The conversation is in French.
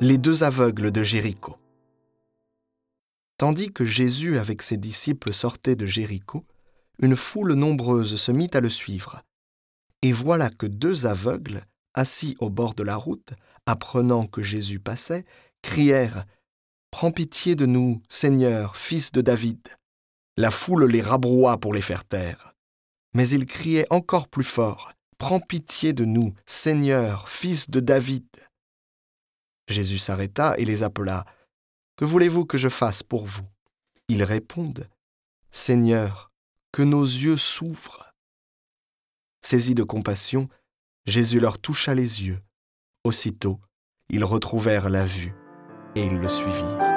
Les deux aveugles de Jéricho. Tandis que Jésus avec ses disciples sortait de Jéricho, une foule nombreuse se mit à le suivre. Et voilà que deux aveugles, assis au bord de la route, apprenant que Jésus passait, crièrent Prends pitié de nous, Seigneur, fils de David. La foule les rabroua pour les faire taire. Mais ils criaient encore plus fort Prends pitié de nous, Seigneur, fils de David. Jésus s'arrêta et les appela. Que voulez-vous que je fasse pour vous? Ils répondent. Seigneur, que nos yeux s'ouvrent. Saisis de compassion, Jésus leur toucha les yeux. Aussitôt, ils retrouvèrent la vue et ils le suivirent.